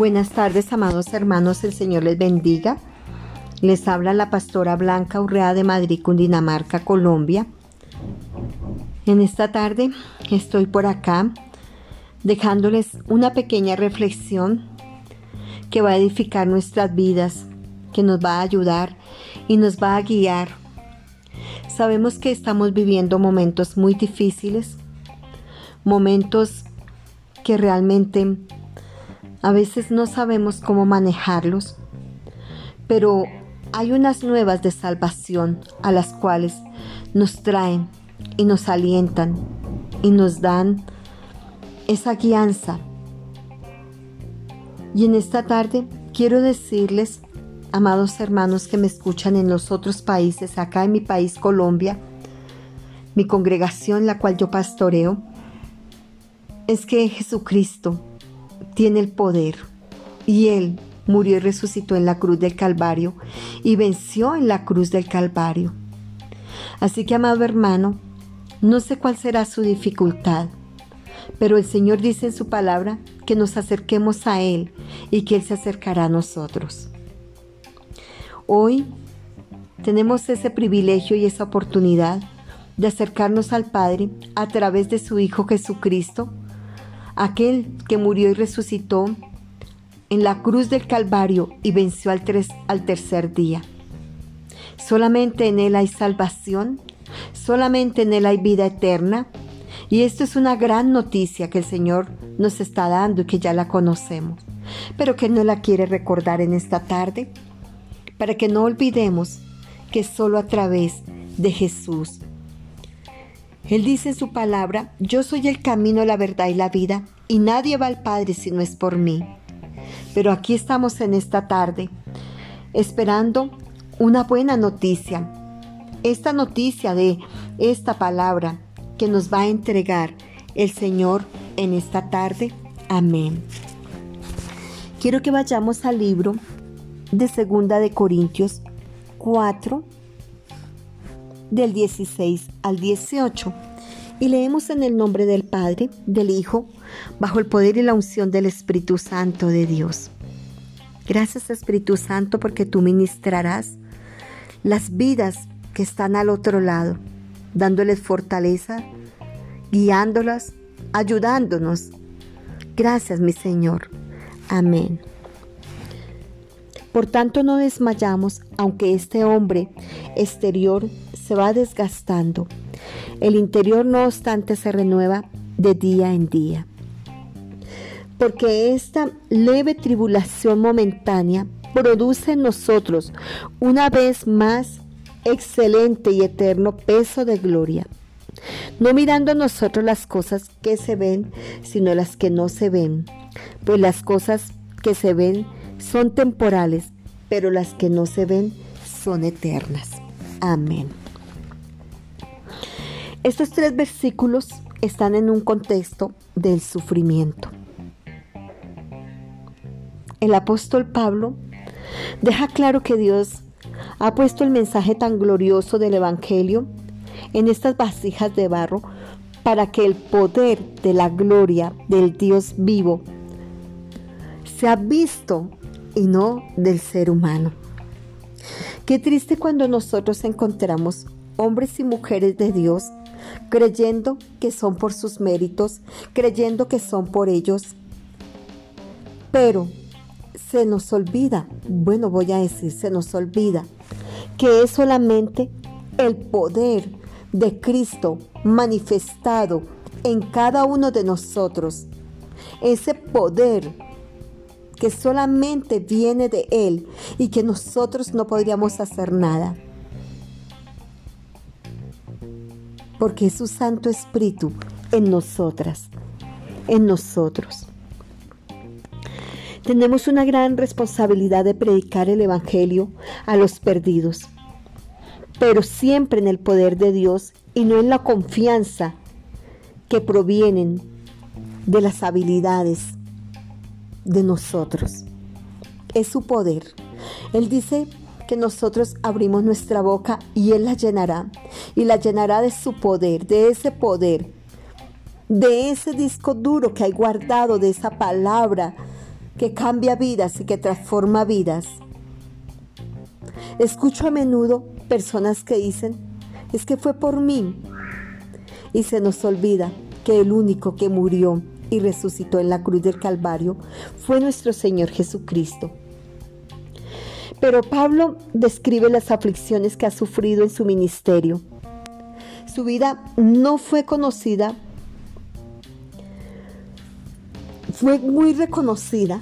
Buenas tardes, amados hermanos, el Señor les bendiga. Les habla la pastora Blanca Urrea de Madrid, Cundinamarca, Colombia. En esta tarde estoy por acá dejándoles una pequeña reflexión que va a edificar nuestras vidas, que nos va a ayudar y nos va a guiar. Sabemos que estamos viviendo momentos muy difíciles, momentos que realmente a veces no sabemos cómo manejarlos, pero hay unas nuevas de salvación a las cuales nos traen y nos alientan y nos dan esa guianza. Y en esta tarde quiero decirles, amados hermanos que me escuchan en los otros países, acá en mi país Colombia, mi congregación, la cual yo pastoreo, es que Jesucristo tiene el poder y Él murió y resucitó en la cruz del Calvario y venció en la cruz del Calvario. Así que, amado hermano, no sé cuál será su dificultad, pero el Señor dice en su palabra que nos acerquemos a Él y que Él se acercará a nosotros. Hoy tenemos ese privilegio y esa oportunidad de acercarnos al Padre a través de su Hijo Jesucristo, aquel que murió y resucitó en la cruz del Calvario y venció al, al tercer día. Solamente en Él hay salvación, solamente en Él hay vida eterna. Y esto es una gran noticia que el Señor nos está dando y que ya la conocemos, pero que no la quiere recordar en esta tarde, para que no olvidemos que solo a través de Jesús él dice en su palabra, yo soy el camino, la verdad y la vida, y nadie va al Padre si no es por mí. Pero aquí estamos en esta tarde, esperando una buena noticia. Esta noticia de esta palabra que nos va a entregar el Señor en esta tarde. Amén. Quiero que vayamos al libro de Segunda de Corintios 4 del 16 al 18. Y leemos en el nombre del Padre, del Hijo, bajo el poder y la unción del Espíritu Santo de Dios. Gracias Espíritu Santo porque tú ministrarás las vidas que están al otro lado, dándoles fortaleza, guiándolas, ayudándonos. Gracias mi Señor. Amén. Por tanto no desmayamos, aunque este hombre exterior se va desgastando. El interior no obstante se renueva de día en día. Porque esta leve tribulación momentánea produce en nosotros una vez más excelente y eterno peso de gloria. No mirando nosotros las cosas que se ven, sino las que no se ven. Pues las cosas que se ven son temporales, pero las que no se ven son eternas. Amén. Estos tres versículos están en un contexto del sufrimiento. El apóstol Pablo deja claro que Dios ha puesto el mensaje tan glorioso del Evangelio en estas vasijas de barro para que el poder de la gloria del Dios vivo sea visto y no del ser humano. Qué triste cuando nosotros encontramos hombres y mujeres de Dios creyendo que son por sus méritos, creyendo que son por ellos. Pero se nos olvida, bueno voy a decir, se nos olvida que es solamente el poder de Cristo manifestado en cada uno de nosotros. Ese poder que solamente viene de Él y que nosotros no podríamos hacer nada. Porque es su Santo Espíritu en nosotras, en nosotros. Tenemos una gran responsabilidad de predicar el Evangelio a los perdidos, pero siempre en el poder de Dios y no en la confianza que provienen de las habilidades de nosotros. Es su poder. Él dice que nosotros abrimos nuestra boca y Él la llenará. Y la llenará de su poder, de ese poder, de ese disco duro que hay guardado, de esa palabra que cambia vidas y que transforma vidas. Escucho a menudo personas que dicen, es que fue por mí. Y se nos olvida que el único que murió y resucitó en la cruz del Calvario fue nuestro Señor Jesucristo. Pero Pablo describe las aflicciones que ha sufrido en su ministerio. Su vida no fue conocida, fue muy reconocida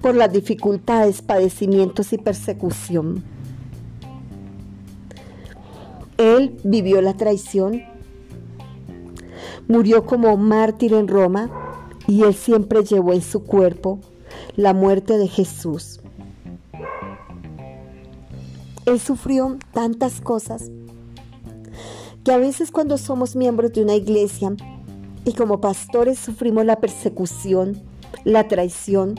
por las dificultades, padecimientos y persecución. Él vivió la traición, murió como mártir en Roma y él siempre llevó en su cuerpo la muerte de Jesús. Él sufrió tantas cosas que a veces cuando somos miembros de una iglesia y como pastores sufrimos la persecución, la traición,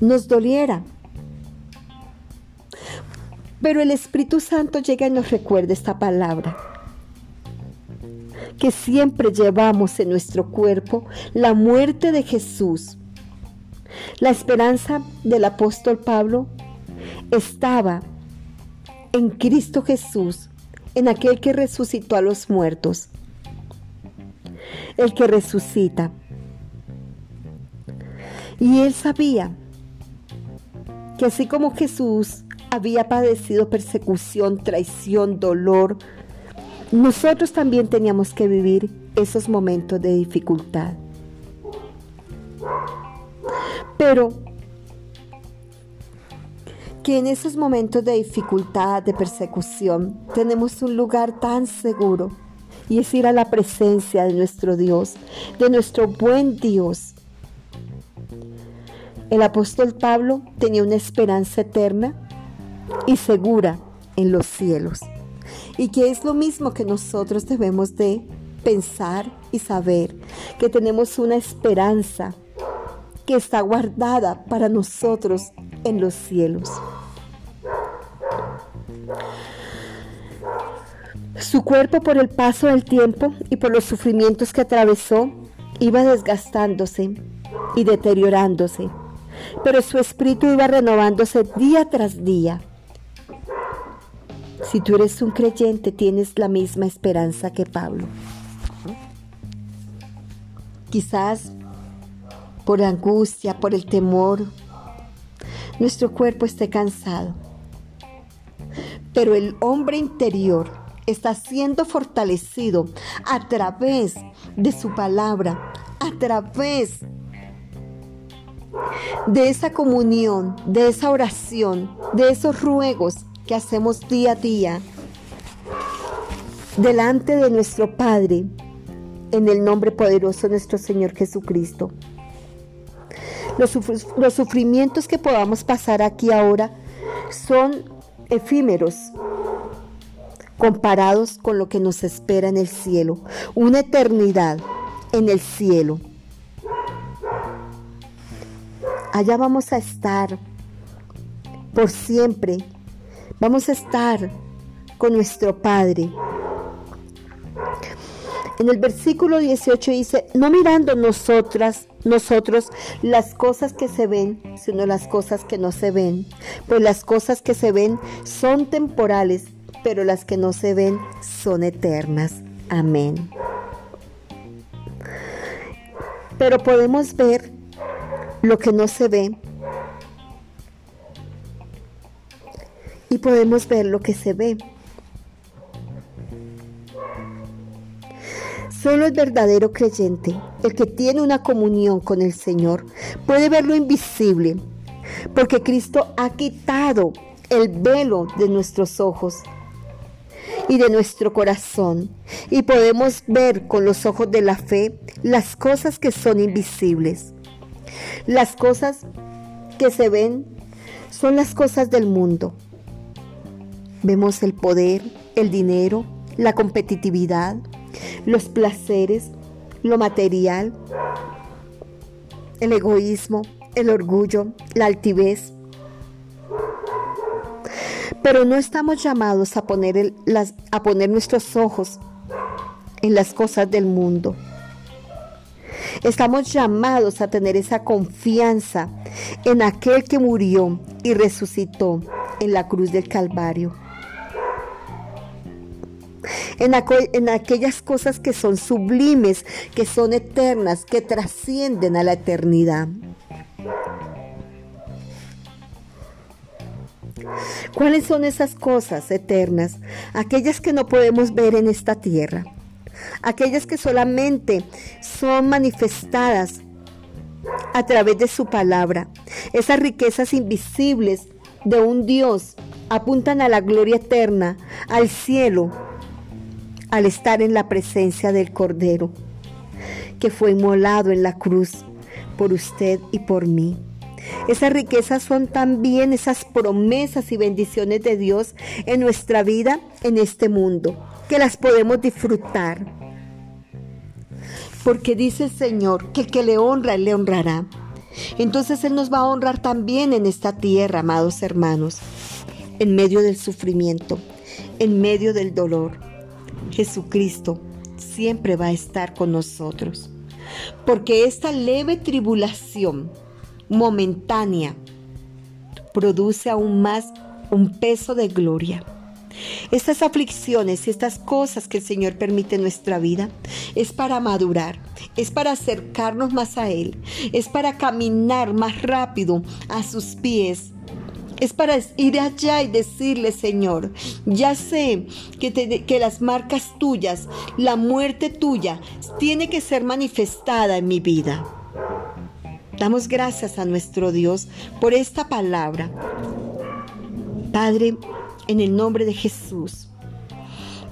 nos doliera. Pero el Espíritu Santo llega y nos recuerda esta palabra, que siempre llevamos en nuestro cuerpo la muerte de Jesús. La esperanza del apóstol Pablo estaba en Cristo Jesús, en aquel que resucitó a los muertos, el que resucita. Y él sabía que así como Jesús había padecido persecución, traición, dolor, nosotros también teníamos que vivir esos momentos de dificultad. Pero que en esos momentos de dificultad, de persecución, tenemos un lugar tan seguro y es ir a la presencia de nuestro Dios, de nuestro buen Dios, el apóstol Pablo tenía una esperanza eterna y segura en los cielos. Y que es lo mismo que nosotros debemos de pensar y saber, que tenemos una esperanza que está guardada para nosotros en los cielos. Su cuerpo por el paso del tiempo y por los sufrimientos que atravesó iba desgastándose y deteriorándose pero su espíritu iba renovándose día tras día. Si tú eres un creyente, tienes la misma esperanza que Pablo. Quizás por angustia, por el temor, nuestro cuerpo esté cansado. Pero el hombre interior está siendo fortalecido a través de su palabra, a través de esa comunión, de esa oración, de esos ruegos que hacemos día a día delante de nuestro Padre, en el nombre poderoso de nuestro Señor Jesucristo. Los, los, sufrimientos que podamos pasar aquí ahora son efímeros comparados con lo que nos espera en el cielo, una eternidad en el cielo. Allá vamos a estar por siempre. Vamos a estar con nuestro Padre. En el versículo 18 dice, no mirando nosotras, nosotros las cosas que se ven, sino las cosas que no se ven. Pues las cosas que se ven son temporales, pero las que no se ven son eternas. Amén. Pero podemos ver lo que no se ve y podemos ver lo que se ve. Solo el verdadero creyente, el que tiene una comunión con el Señor, puede ver lo invisible, porque Cristo ha quitado el velo de nuestros ojos y de nuestro corazón, y podemos ver con los ojos de la fe las cosas que son invisibles. Las cosas que se ven son las cosas del mundo. Vemos el poder, el dinero, la competitividad, los placeres, lo material, el egoísmo, el orgullo, la altivez. Pero no estamos llamados a poner, a poner nuestros ojos en las cosas del mundo. Estamos llamados a tener esa confianza en aquel que murió y resucitó en la cruz del Calvario. En, en, aquellas cosas que son sublimes, que son eternas, que trascienden a la eternidad. ¿Cuáles son esas cosas eternas? Aquellas que no podemos ver en esta tierra. Aquellas que solamente son manifestadas a través de su palabra. Esas riquezas invisibles de un Dios apuntan a la gloria eterna, al cielo, al estar en la presencia del Cordero, que fue inmolado en la cruz por usted y por mí. Esas riquezas son también esas promesas y bendiciones de Dios en nuestra vida, en este mundo, que las podemos disfrutar. Porque dice el Señor que el que le honra, Él le honrará. Entonces Él nos va a honrar también en esta tierra, amados hermanos, en medio del sufrimiento, en medio del dolor. Jesucristo siempre va a estar con nosotros. Porque esta leve tribulación momentánea produce aún más un peso de gloria. Estas aflicciones y estas cosas que el Señor permite en nuestra vida es para madurar, es para acercarnos más a Él, es para caminar más rápido a sus pies. Es para ir allá y decirle, Señor, ya sé que, que las marcas tuyas, la muerte tuya, tiene que ser manifestada en mi vida. Damos gracias a nuestro Dios por esta palabra. Padre, en el nombre de Jesús,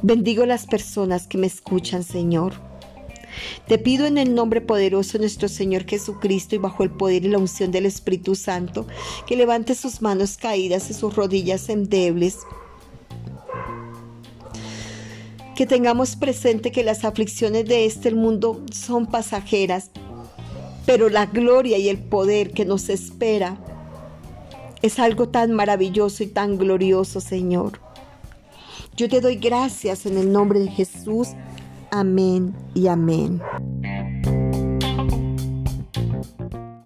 bendigo las personas que me escuchan, Señor. Te pido en el nombre poderoso de nuestro Señor Jesucristo y bajo el poder y la unción del Espíritu Santo, que levante sus manos caídas y sus rodillas endebles. Que tengamos presente que las aflicciones de este mundo son pasajeras pero la gloria y el poder que nos espera es algo tan maravilloso y tan glorioso, Señor. Yo te doy gracias en el nombre de Jesús. Amén y amén.